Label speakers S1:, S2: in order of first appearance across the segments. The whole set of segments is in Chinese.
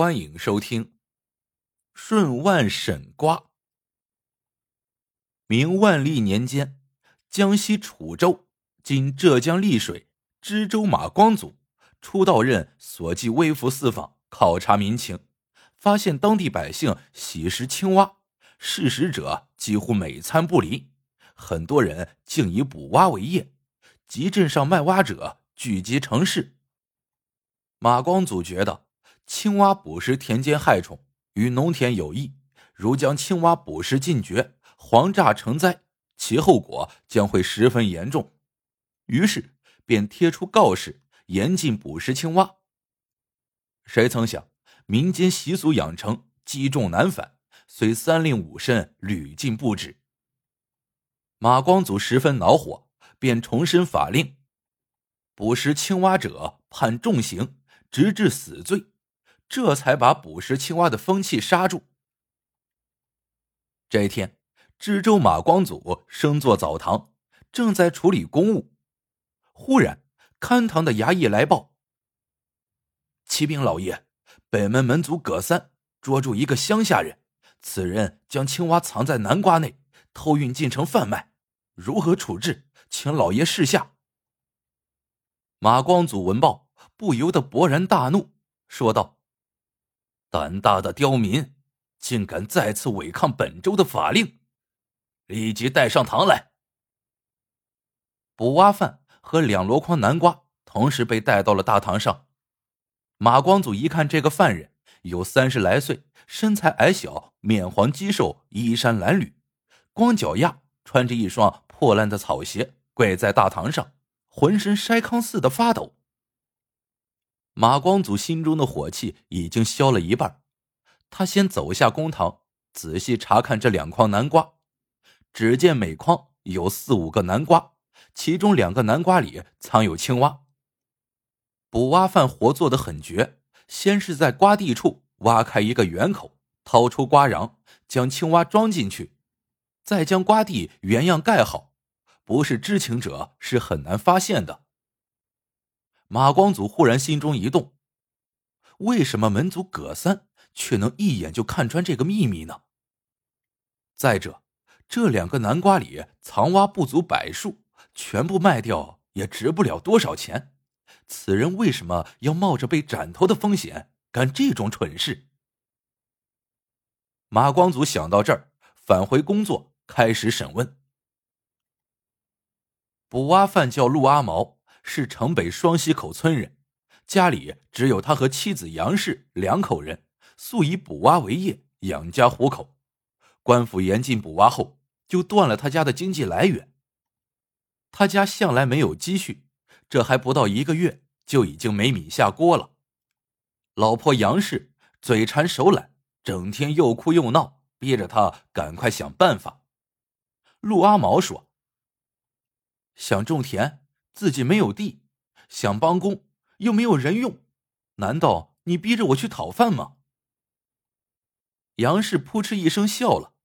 S1: 欢迎收听《顺万审瓜》。明万历年间，江西楚州（今浙江丽水）知州马光祖出道任所记微服四方，考察民情，发现当地百姓喜食青蛙，嗜食者几乎每餐不离，很多人竟以捕蛙为业，集镇上卖蛙者聚集成市。马光祖觉得。青蛙捕食田间害虫，与农田有益。如将青蛙捕食尽绝，黄炸成灾，其后果将会十分严重。于是便贴出告示，严禁捕食青蛙。谁曾想，民间习俗养成，积重难返，虽三令五申，屡禁不止。马光祖十分恼火，便重申法令：捕食青蛙者判重刑，直至死罪。这才把捕食青蛙的风气刹住。这一天，知州马光祖升坐澡堂，正在处理公务，忽然看堂的衙役来报：“启禀老爷，北门门卒葛三捉住一个乡下人，此人将青蛙藏在南瓜内，偷运进城贩卖，如何处置？请老爷示下。”马光祖闻报，不由得勃然大怒，说道。胆大的刁民，竟敢再次违抗本州的法令，立即带上堂来。捕蛙犯和两箩筐南瓜同时被带到了大堂上。马光祖一看，这个犯人有三十来岁，身材矮小，面黄肌瘦，衣衫褴褛，光脚丫穿着一双破烂的草鞋，跪在大堂上，浑身筛糠似的发抖。马光祖心中的火气已经消了一半，他先走下公堂，仔细查看这两筐南瓜。只见每筐有四五个南瓜，其中两个南瓜里藏有青蛙。捕蛙犯活做的很绝，先是在瓜地处挖开一个圆口，掏出瓜瓤，将青蛙装进去，再将瓜地原样盖好，不是知情者是很难发现的。马光祖忽然心中一动，为什么门族葛三却能一眼就看穿这个秘密呢？再者，这两个南瓜里藏蛙不足百数，全部卖掉也值不了多少钱。此人为什么要冒着被斩头的风险干这种蠢事？马光祖想到这儿，返回工作，开始审问。捕蛙犯叫陆阿毛。是城北双溪口村人，家里只有他和妻子杨氏两口人，素以捕蛙为业，养家糊口。官府严禁捕蛙后，就断了他家的经济来源。他家向来没有积蓄，这还不到一个月，就已经没米下锅了。老婆杨氏嘴馋手懒，整天又哭又闹，逼着他赶快想办法。陆阿毛说：“想种田。”自己没有地，想帮工又没有人用，难道你逼着我去讨饭吗？杨氏扑哧一声笑了。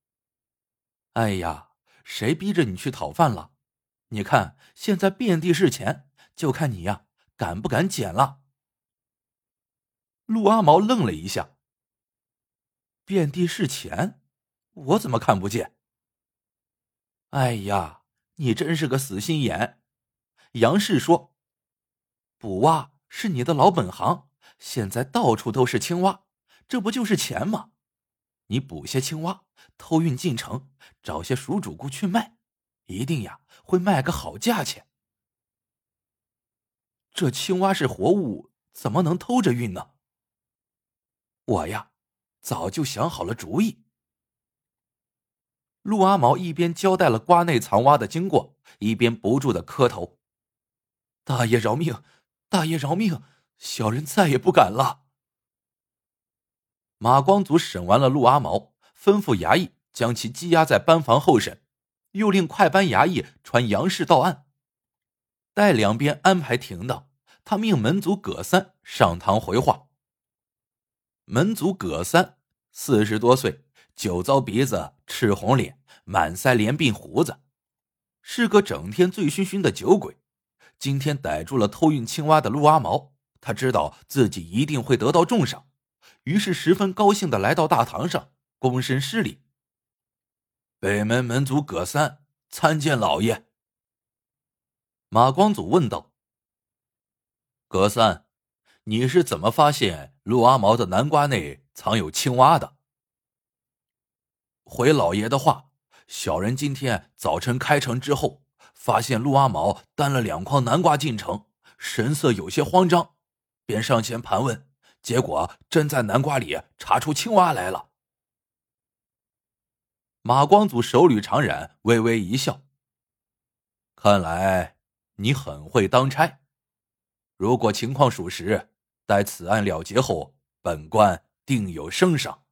S1: 哎呀，谁逼着你去讨饭了？你看现在遍地是钱，就看你呀敢不敢捡了。陆阿毛愣了一下。遍地是钱，我怎么看不见？哎呀，你真是个死心眼。杨氏说：“捕蛙是你的老本行，现在到处都是青蛙，这不就是钱吗？你捕些青蛙，偷运进城，找些熟主顾去卖，一定呀会卖个好价钱。这青蛙是活物，怎么能偷着运呢？我呀，早就想好了主意。”陆阿毛一边交代了瓜内藏蛙的经过，一边不住的磕头。大爷饶命！大爷饶命！小人再也不敢了。马光祖审完了陆阿毛，吩咐衙役将其羁押在班房候审，又令快班衙役传杨氏到案。待两边安排停当，他命门族葛三上堂回话。门族葛三四十多岁，酒糟鼻子，赤红脸，满腮连鬓胡子，是个整天醉醺醺的酒鬼。今天逮住了偷运青蛙的陆阿毛，他知道自己一定会得到重赏，于是十分高兴的来到大堂上，躬身施礼。北门门主葛三参见老爷。马光祖问道：“葛三，你是怎么发现陆阿毛的南瓜内藏有青蛙的？”回老爷的话，小人今天早晨开城之后，发现陆阿毛担了两筐南瓜进城，神色有些慌张，便上前盘问，结果真在南瓜里查出青蛙来了。马光祖手捋长髯，微微一笑，看来你很会当差。如果情况属实，待此案了结后，本官定有升赏。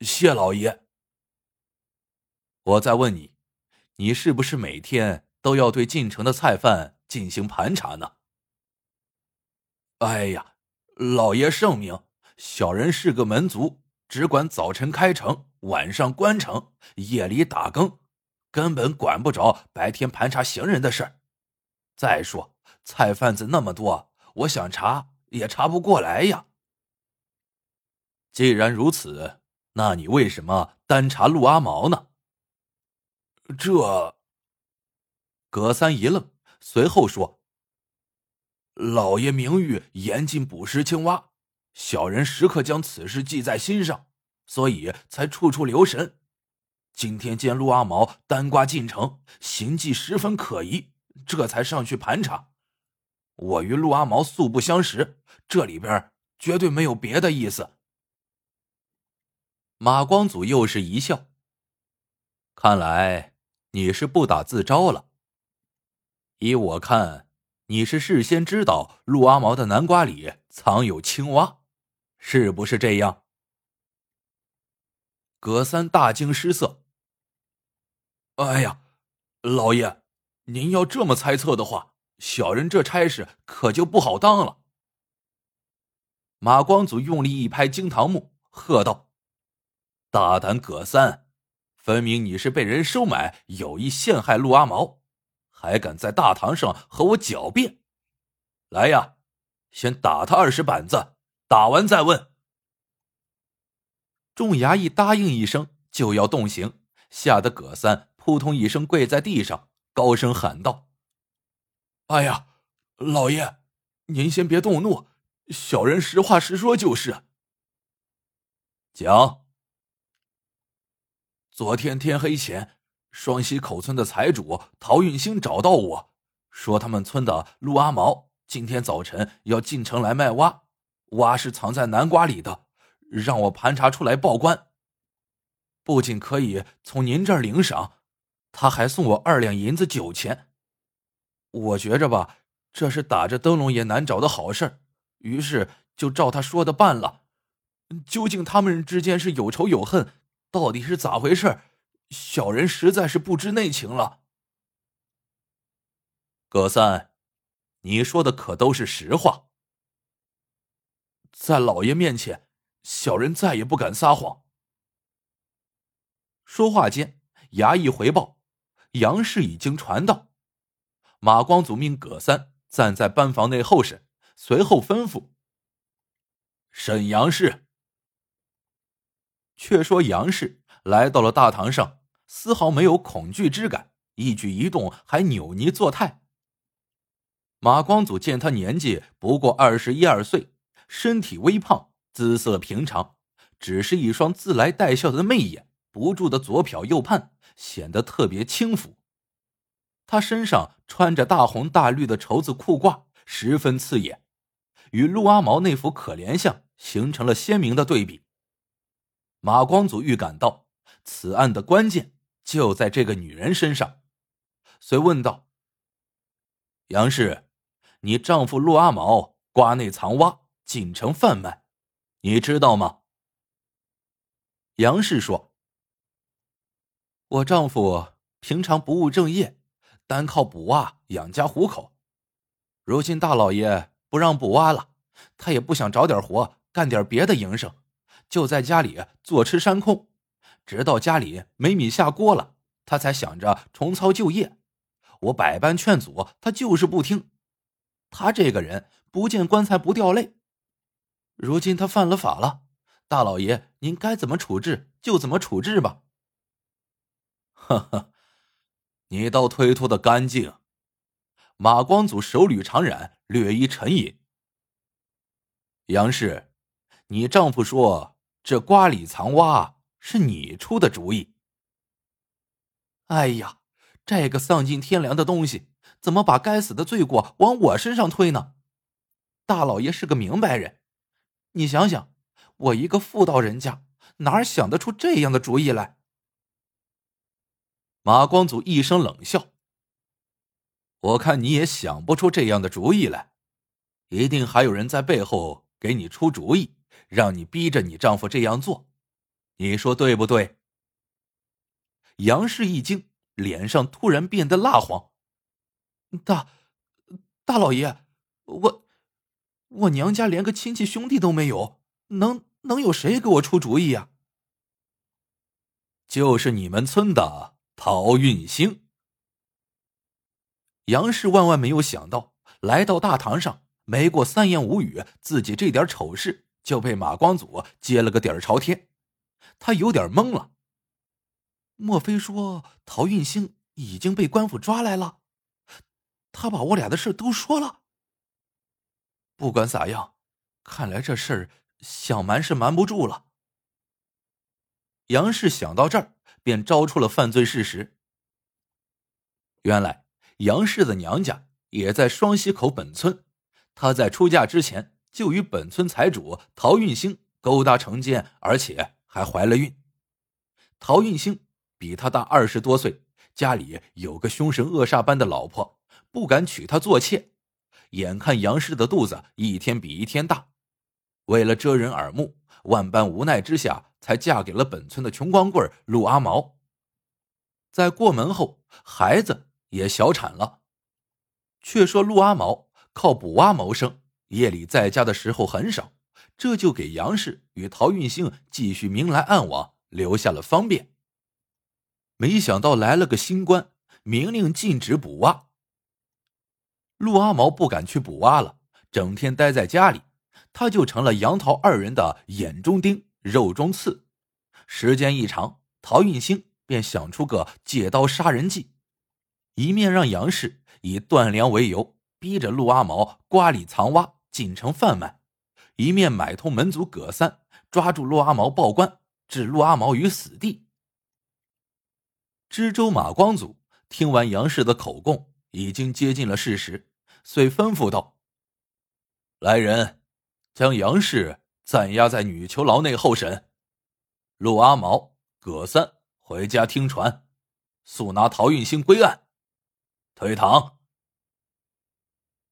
S1: 谢老爷。我再问你，你是不是每天都要对进城的菜贩进行盘查呢？哎呀，老爷圣明，小人是个门族，只管早晨开城，晚上关城，夜里打更，根本管不着白天盘查行人的事儿。再说，菜贩子那么多，我想查也查不过来呀。既然如此。那你为什么单查陆阿毛呢？这葛三一愣，随后说：“老爷名誉严禁捕食青蛙，小人时刻将此事记在心上，所以才处处留神。今天见陆阿毛单瓜进城，行迹十分可疑，这才上去盘查。我与陆阿毛素不相识，这里边绝对没有别的意思。”马光祖又是一笑。看来你是不打自招了。依我看，你是事先知道陆阿毛的南瓜里藏有青蛙，是不是这样？葛三大惊失色。哎呀，老爷，您要这么猜测的话，小人这差事可就不好当了。马光祖用力一拍惊堂木，喝道。大胆葛三，分明你是被人收买，有意陷害陆阿毛，还敢在大堂上和我狡辩！来呀，先打他二十板子，打完再问。众衙役答应一声，就要动刑，吓得葛三扑通一声跪在地上，高声喊道：“哎呀，老爷，您先别动怒，小人实话实说就是。”讲。昨天天黑前，双溪口村的财主陶运兴找到我，说他们村的陆阿毛今天早晨要进城来卖蛙，蛙是藏在南瓜里的，让我盘查出来报官。不仅可以从您这儿领赏，他还送我二两银子酒钱。我觉着吧，这是打着灯笼也难找的好事于是就照他说的办了。究竟他们之间是有仇有恨？到底是咋回事？小人实在是不知内情了。葛三，你说的可都是实话？在老爷面前，小人再也不敢撒谎。说话间，衙役回报，杨氏已经传到。马光祖命葛三站在班房内候审，随后吩咐沈杨氏。却说杨氏来到了大堂上，丝毫没有恐惧之感，一举一动还扭捏作态。马光祖见他年纪不过二十一二岁，身体微胖，姿色平常，只是一双自来带笑的媚眼不住的左瞟右盼，显得特别轻浮。他身上穿着大红大绿的绸子裤褂，十分刺眼，与陆阿毛那副可怜相形成了鲜明的对比。马光祖预感到此案的关键就在这个女人身上，遂问道：“杨氏，你丈夫陆阿毛瓜内藏蛙，进城贩卖，你知道吗？”杨氏说：“我丈夫平常不务正业，单靠捕蛙养家糊口。如今大老爷不让捕蛙了，他也不想找点活，干点别的营生。”就在家里坐吃山空，直到家里没米下锅了，他才想着重操旧业。我百般劝阻，他就是不听。他这个人不见棺材不掉泪。如今他犯了法了，大老爷您该怎么处置就怎么处置吧。
S2: 呵呵，你倒推脱的干净。马光祖手捋长髯，略一沉吟。杨氏，你丈夫说这瓜里藏蛙是你出的主意。
S1: 哎呀，这个丧尽天良的东西，怎么把该死的罪过往我身上推呢？大老爷是个明白人，你想想，我一个妇道人家，哪想得出这样的主意来？
S2: 马光祖一声冷笑。我看你也想不出这样的主意来，一定还有人在背后给你出主意，让你逼着你丈夫这样做，你说对不对？
S1: 杨氏一惊，脸上突然变得蜡黄。大，大老爷，我，我娘家连个亲戚兄弟都没有，能能有谁给我出主意呀？
S2: 就是你们村的陶运兴。
S1: 杨氏万万没有想到，来到大堂上，没过三言五语，自己这点丑事就被马光祖揭了个底儿朝天。他有点懵了。莫非说陶运兴已经被官府抓来了？他把我俩的事都说了。不管咋样，看来这事儿想瞒是瞒不住了。杨氏想到这儿，便招出了犯罪事实。原来。杨氏的娘家也在双溪口本村，她在出嫁之前就与本村财主陶运兴勾搭成奸，而且还怀了孕。陶运兴比他大二十多岁，家里有个凶神恶煞般的老婆，不敢娶她做妾。眼看杨氏的肚子一天比一天大，为了遮人耳目，万般无奈之下，才嫁给了本村的穷光棍陆阿毛。在过门后，孩子。也小产了。却说陆阿毛靠捕蛙谋生，夜里在家的时候很少，这就给杨氏与陶运兴继续明来暗往留下了方便。没想到来了个新官，明令禁止捕蛙。陆阿毛不敢去捕蛙了，整天待在家里，他就成了杨陶二人的眼中钉、肉中刺。时间一长，陶运兴便想出个借刀杀人计。一面让杨氏以断粮为由，逼着陆阿毛瓜里藏蛙进城贩卖；一面买通门族葛三，抓住陆阿毛报官，置陆阿毛于死地。知州马光祖听完杨氏的口供，已经接近了事实，遂吩咐道：“
S2: 来人，将杨氏暂押在女囚牢内候审。陆阿毛、葛三回家听传，速拿陶运兴归案。”退堂。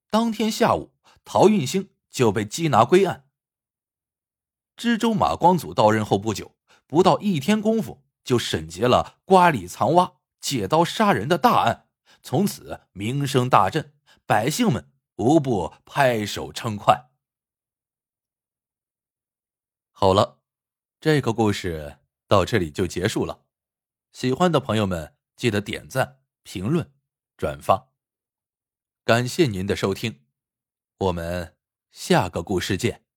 S1: 当天下午，陶运兴就被缉拿归案。知州马光祖到任后不久，不到一天功夫，就审结了瓜里藏蛙、借刀杀人的大案，从此名声大振，百姓们无不拍手称快。好了，这个故事到这里就结束了。喜欢的朋友们，记得点赞、评论。转发，感谢您的收听，我们下个故事见。